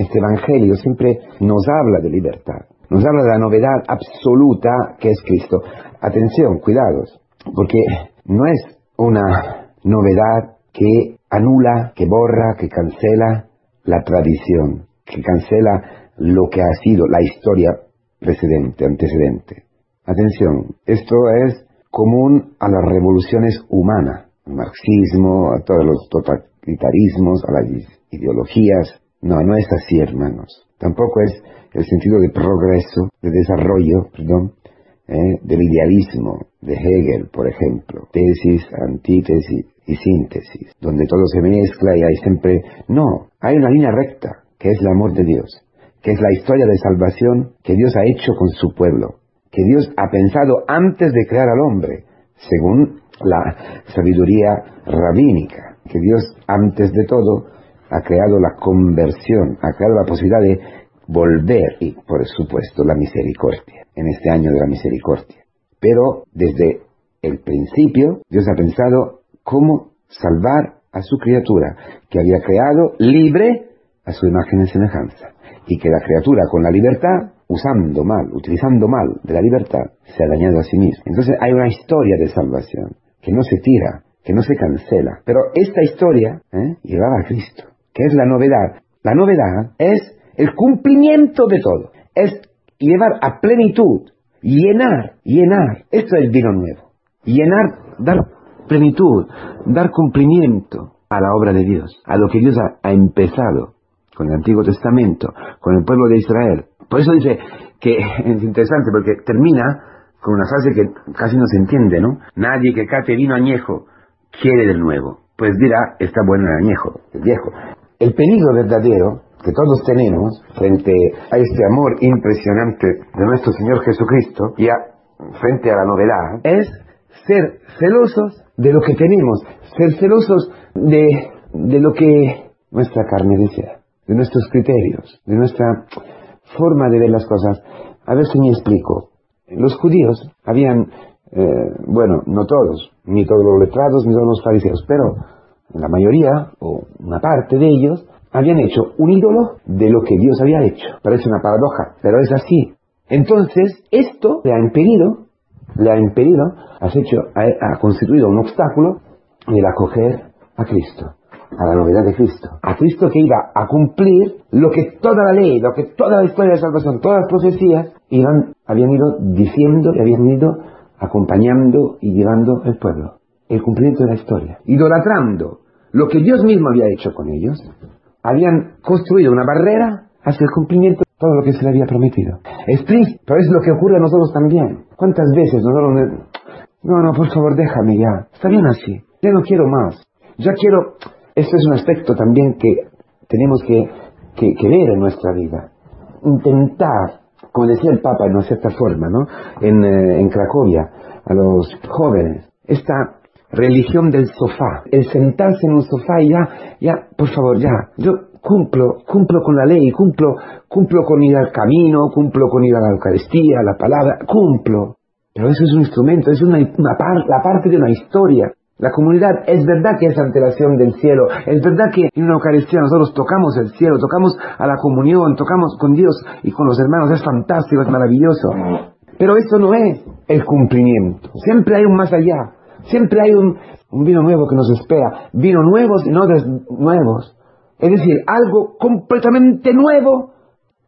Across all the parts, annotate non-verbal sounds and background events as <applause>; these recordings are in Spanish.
este Evangelio siempre nos habla de libertad, nos habla de la novedad absoluta que es Cristo. Atención, cuidados, porque no es una novedad que anula, que borra, que cancela la tradición, que cancela lo que ha sido la historia precedente, antecedente. Atención, esto es común a las revoluciones humanas, al marxismo, a todos los totalitarismos, a las ideologías. No, no es así, hermanos. Tampoco es el sentido de progreso, de desarrollo, perdón, ¿eh? del idealismo de Hegel, por ejemplo. Tesis, antítesis y síntesis, donde todo se mezcla y hay siempre... No, hay una línea recta, que es el amor de Dios, que es la historia de salvación que Dios ha hecho con su pueblo, que Dios ha pensado antes de crear al hombre, según la sabiduría rabínica, que Dios antes de todo ha creado la conversión, ha creado la posibilidad de volver y, por supuesto, la misericordia, en este año de la misericordia. Pero desde el principio Dios ha pensado cómo salvar a su criatura, que había creado libre a su imagen y semejanza, y que la criatura con la libertad usando mal, utilizando mal de la libertad, se ha dañado a sí mismo. Entonces hay una historia de salvación que no se tira, que no se cancela. Pero esta historia ¿eh? llevaba a Cristo, que es la novedad. La novedad es el cumplimiento de todo. Es llevar a plenitud, llenar, llenar. Esto es vino nuevo. Llenar, dar plenitud, dar cumplimiento a la obra de Dios, a lo que Dios ha empezado con el Antiguo Testamento, con el pueblo de Israel, por eso dice que <laughs> es interesante porque termina con una frase que casi no se entiende, ¿no? Nadie que cate vino añejo quiere del nuevo. Pues dirá, está bueno el añejo, el viejo. El peligro verdadero que todos tenemos frente a este amor impresionante de nuestro Señor Jesucristo y frente a la novedad es ser celosos de lo que tenemos, ser celosos de, de lo que nuestra carne desea, de nuestros criterios, de nuestra forma de ver las cosas. A ver si me explico. Los judíos habían, eh, bueno, no todos, ni todos los letrados, ni todos los fariseos, pero la mayoría, o una parte de ellos, habían hecho un ídolo de lo que Dios había hecho. Parece una paradoja, pero es así. Entonces, esto le ha impedido, le ha impedido, has hecho, ha, constituido un obstáculo el acoger a Cristo a la novedad de Cristo. A Cristo que iba a cumplir lo que toda la ley, lo que toda la historia de salvación, todas las profecías iban, habían ido diciendo y habían ido acompañando y llevando el pueblo. El cumplimiento de la historia. Idolatrando lo que Dios mismo había hecho con ellos, habían construido una barrera hacia el cumplimiento de todo lo que se le había prometido. Es triste, pero es lo que ocurre a nosotros también. ¿Cuántas veces nosotros... No, no, por favor, déjame ya. Está bien así. Ya no quiero más. Ya quiero este es un aspecto también que tenemos que, ver en nuestra vida. Intentar, como decía el Papa en una cierta forma, ¿no? En, eh, en Cracovia, a los jóvenes, esta religión del sofá, el sentarse en un sofá y ya, ya, por favor, ya, yo cumplo, cumplo con la ley, cumplo, cumplo con ir al camino, cumplo con ir a la Eucaristía, la palabra, cumplo. Pero eso es un instrumento, es una, una la parte de una historia. La comunidad es verdad que es antelación del cielo, es verdad que en una Eucaristía nosotros tocamos el cielo, tocamos a la comunión, tocamos con Dios y con los hermanos, es fantástico, es maravilloso. Pero eso no es el cumplimiento. Siempre hay un más allá, siempre hay un, vino nuevo que nos espera, vino nuevos y no nuevos. Es decir, algo completamente nuevo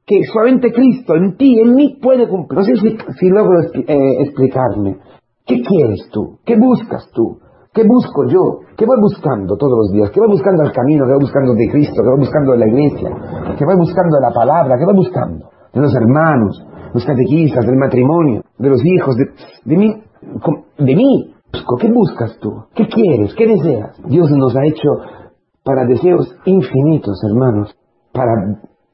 que solamente Cristo en ti, en mí puede cumplir. No sé si, logro eh, explicarme. ¿Qué quieres tú? ¿Qué buscas tú? ¿Qué busco yo? ¿Qué voy buscando todos los días? ¿Qué voy buscando al camino? ¿Qué voy buscando de Cristo? ¿Qué voy buscando de la iglesia? ¿Qué voy buscando de la palabra? ¿Qué voy buscando? De los hermanos, los catequistas, del matrimonio, de los hijos, de, de mí, de mí. ¿Qué buscas tú? ¿Qué quieres? ¿Qué deseas? Dios nos ha hecho para deseos infinitos, hermanos, para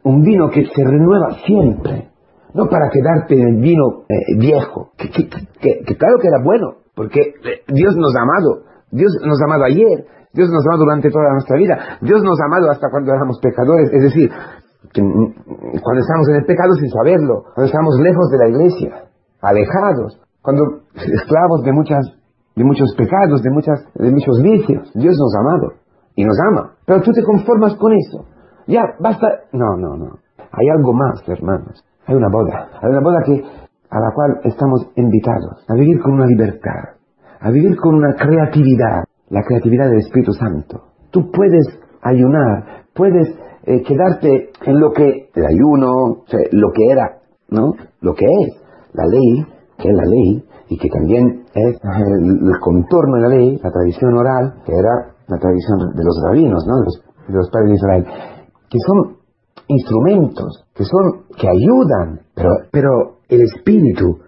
un vino que se renueva siempre, no para quedarte en el vino eh, viejo, que, que claro que era bueno, porque eh, Dios nos ha amado, Dios nos ha amado ayer, Dios nos ha amado durante toda nuestra vida, Dios nos ha amado hasta cuando éramos pecadores, es decir, mm, cuando estamos en el pecado sin saberlo, cuando estamos lejos de la iglesia, alejados, cuando esclavos de muchas de muchos pecados, de muchas de muchos vicios, Dios nos ha amado y nos ama, pero tú te conformas con eso. ya, basta. No, no, no. Hay algo más, hermanos. Hay una boda. Hay una boda que, a la cual estamos invitados a vivir con una libertad, a vivir con una creatividad, la creatividad del Espíritu Santo. Tú puedes ayunar, puedes eh, quedarte en lo que el ayuno, lo que era, ¿no? Lo que es la ley, que es la ley, y que también es el, contorno de la ley, la tradición oral, que era la tradición de los rabinos, ¿no? De los, padres de Israel, que son instrumentos, que son, que ayudan, pero, pero el Espíritu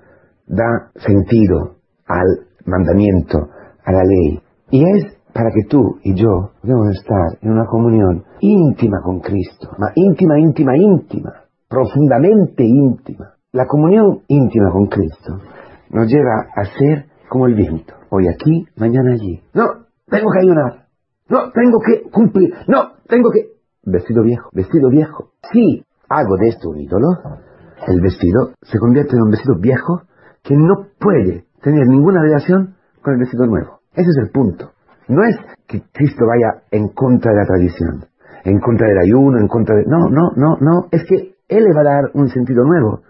da sentido al mandamiento, a la ley. Y es para que tú y yo podamos estar en una comunión íntima con Cristo, ma íntima, íntima, íntima, profundamente íntima. La comunión íntima con Cristo nos lleva a ser como el viento, hoy aquí, mañana allí. No, tengo que ayunar. No, tengo que cumplir. No, tengo que... Vestido viejo, vestido viejo. Si hago de esto un ídolo, el vestido se convierte en un vestido viejo que no puede tener ninguna relación con el vestido nuevo. Ese es el punto. No es que Cristo vaya en contra de la tradición, en contra del ayuno, en contra de... No, no, no, no. Es que Él va a dar un sentido nuevo.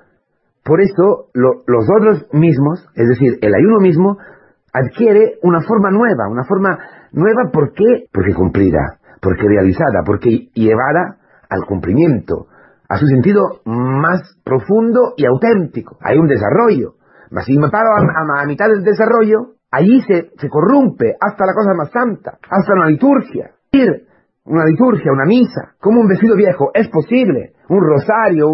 Por eso los otros mismos, es decir, el ayuno mismo, adquiere una forma nueva, una forma nueva ¿por qué? Porque cumplida, porque realizada, porque llevada al cumplimiento, a su sentido más profundo y auténtico. Hay un desarrollo. Mas si me paro a, a mitad del desarrollo, Allí se, se corrompe hasta la cosa más santa, hasta una liturgia. Una liturgia, una misa, como un vestido viejo, es posible. Un rosario,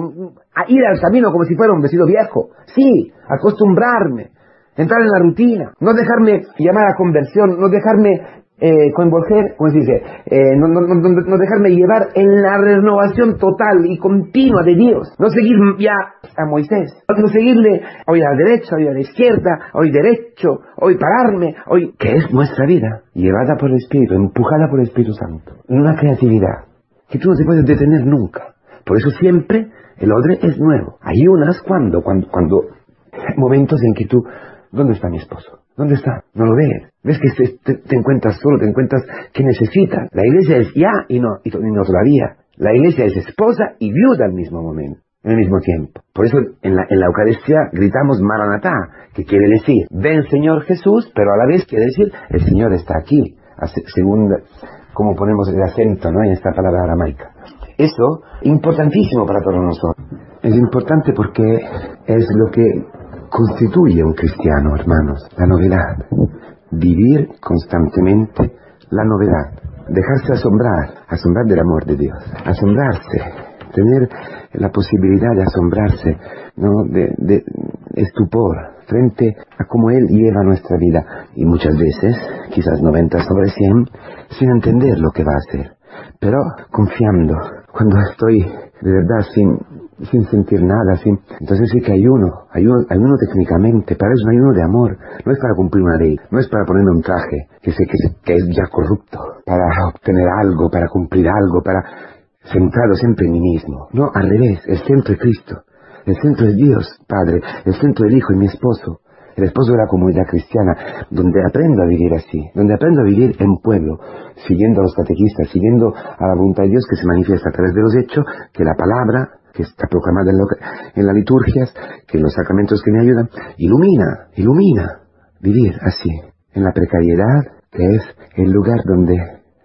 ir al camino como si fuera un vestido viejo. Sí, acostumbrarme, entrar en la rutina, no dejarme llamar a conversión, no dejarme eh, convolver, ¿cómo se dice? Eh, no, no, no, no, dejarme llevar en la renovación total y continua de Dios. No seguir ya a Moisés. No seguirle hoy a la derecha, hoy a la izquierda, hoy derecho, hoy pararme, hoy... Que es nuestra vida, llevada por el Espíritu, empujada por el Espíritu Santo. Una creatividad que tú no te puedes detener nunca. Por eso siempre el odre es nuevo. Hay unas cuando, cuando, cuando, momentos en que tú, ¿dónde está mi esposo? ¿Dónde está? No lo ves. Ves que te, encuentras solo, te encuentras que necesitas. La iglesia es ya y no, y, no todavía. La iglesia es esposa y viuda al mismo momento, en el mismo tiempo. Por eso en la, en la Eucaristía gritamos Maranatá, que quiere decir, ven Señor Jesús, pero a la vez quiere decir, el Señor está aquí, según como ponemos el acento ¿no? en esta palabra aramaica. Eso, importantísimo para todos nosotros. Es importante porque es lo que constituye un cristiano, hermanos, la novedad. Vivir constantemente la novedad. Dejarse asombrar, asombrar del amor de Dios, asombrarse, tener la posibilidad de asombrarse, ¿no? de, de estupor frente a cómo Él lleva nuestra vida. Y muchas veces, quizás 90 sobre 100, sin entender lo que va a hacer, pero confiando. Cuando estoy de verdad sin sin sentir nada, sin... entonces sí que hay uno, hay uno técnicamente, pero es un ayuno de amor, no es para cumplir una ley, no es para ponerme un traje que sé que, que es ya corrupto, para obtener algo, para cumplir algo, para centrado siempre en mí mismo. No, al revés, el centro es Cristo, el centro es Dios, Padre, el centro del Hijo y mi esposo, el esposo de la comunidad cristiana, donde aprendo a vivir así, donde aprendo a vivir en pueblo, siguiendo a los catequistas, siguiendo a la voluntad de Dios que se manifiesta a través de los hechos, que la palabra que está proclamada en, en las liturgias, que los sacramentos que me ayudan, ilumina, ilumina vivir así, en la precariedad, que es el lugar donde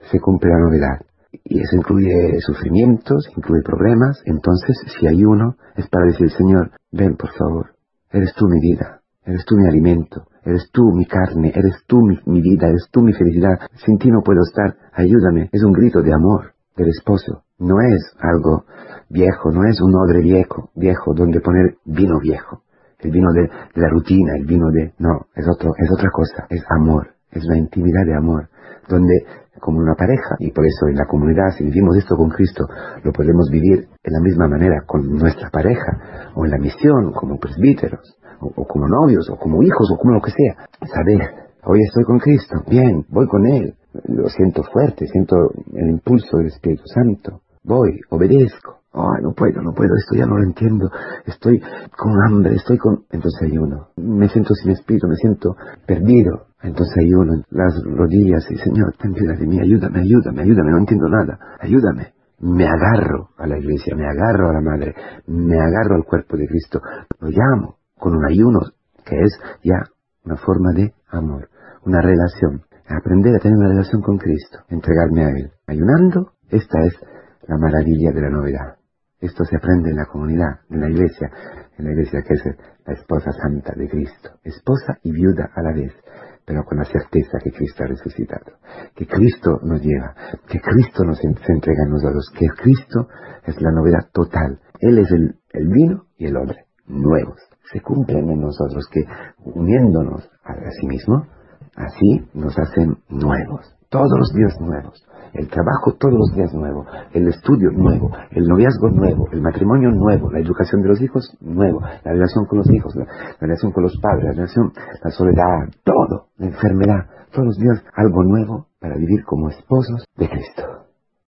se cumple la novedad. Y eso incluye sufrimientos, incluye problemas, entonces si hay uno, es para decir, Señor, ven por favor, eres tú mi vida, eres tú mi alimento, eres tú mi carne, eres tú mi vida, eres tú mi felicidad, sin ti no puedo estar, ayúdame, es un grito de amor del esposo, no es algo viejo, no es un odre viejo, viejo donde poner vino viejo, el vino de, la rutina, el vino de, no, es otro, es otra cosa, es amor, es una intimidad de amor, donde como una pareja, y por eso en la comunidad, si vivimos esto con Cristo, lo podemos vivir en la misma manera con nuestra pareja, o en la misión, como presbíteros, o, o como novios, o como hijos, o como lo que sea. Saber, hoy estoy con Cristo, bien, voy con Él, lo siento fuerte, siento el impulso del Espíritu Santo, voy, obedezco. Ay, no puedo, no puedo, esto ya no lo entiendo. Estoy con hambre, estoy con... Entonces hay uno. Me siento sin espíritu, me siento perdido. Entonces hay uno en las rodillas y Señor, ten piedad de mí, ayúdame, ayúdame, ayúdame, no entiendo nada. Ayúdame. me agarro a la iglesia, me agarro a la madre, me agarro al cuerpo de Cristo, lo llamo con un ayuno que es ya una forma de amor, una relación, aprender a tener una relación con Cristo, entregarme a Él. Ayunando, esta es la maravilla de la novedad. Esto se aprende en la comunidad, en la iglesia, en la iglesia que es la esposa santa de Cristo, esposa y viuda a la vez, pero con la certeza que Cristo ha resucitado, que Cristo nos lleva, que Cristo nos entrega a nosotros, que Cristo es la novedad total. Él es el, el vino y el hombre, nuevos. Se cumplen en nosotros que uniéndonos a sí mismo, así nos hacen nuevos, todos los días nuevos el trabajo todos los días nuevo, el estudio nuevo, el noviazgo nuevo, el matrimonio nuevo, la educación de los hijos nuevo, la relación con los hijos, la, relación con los padres, la relación, la soledad, todo, la enfermedad, todos los días algo nuevo para vivir como esposos de Cristo.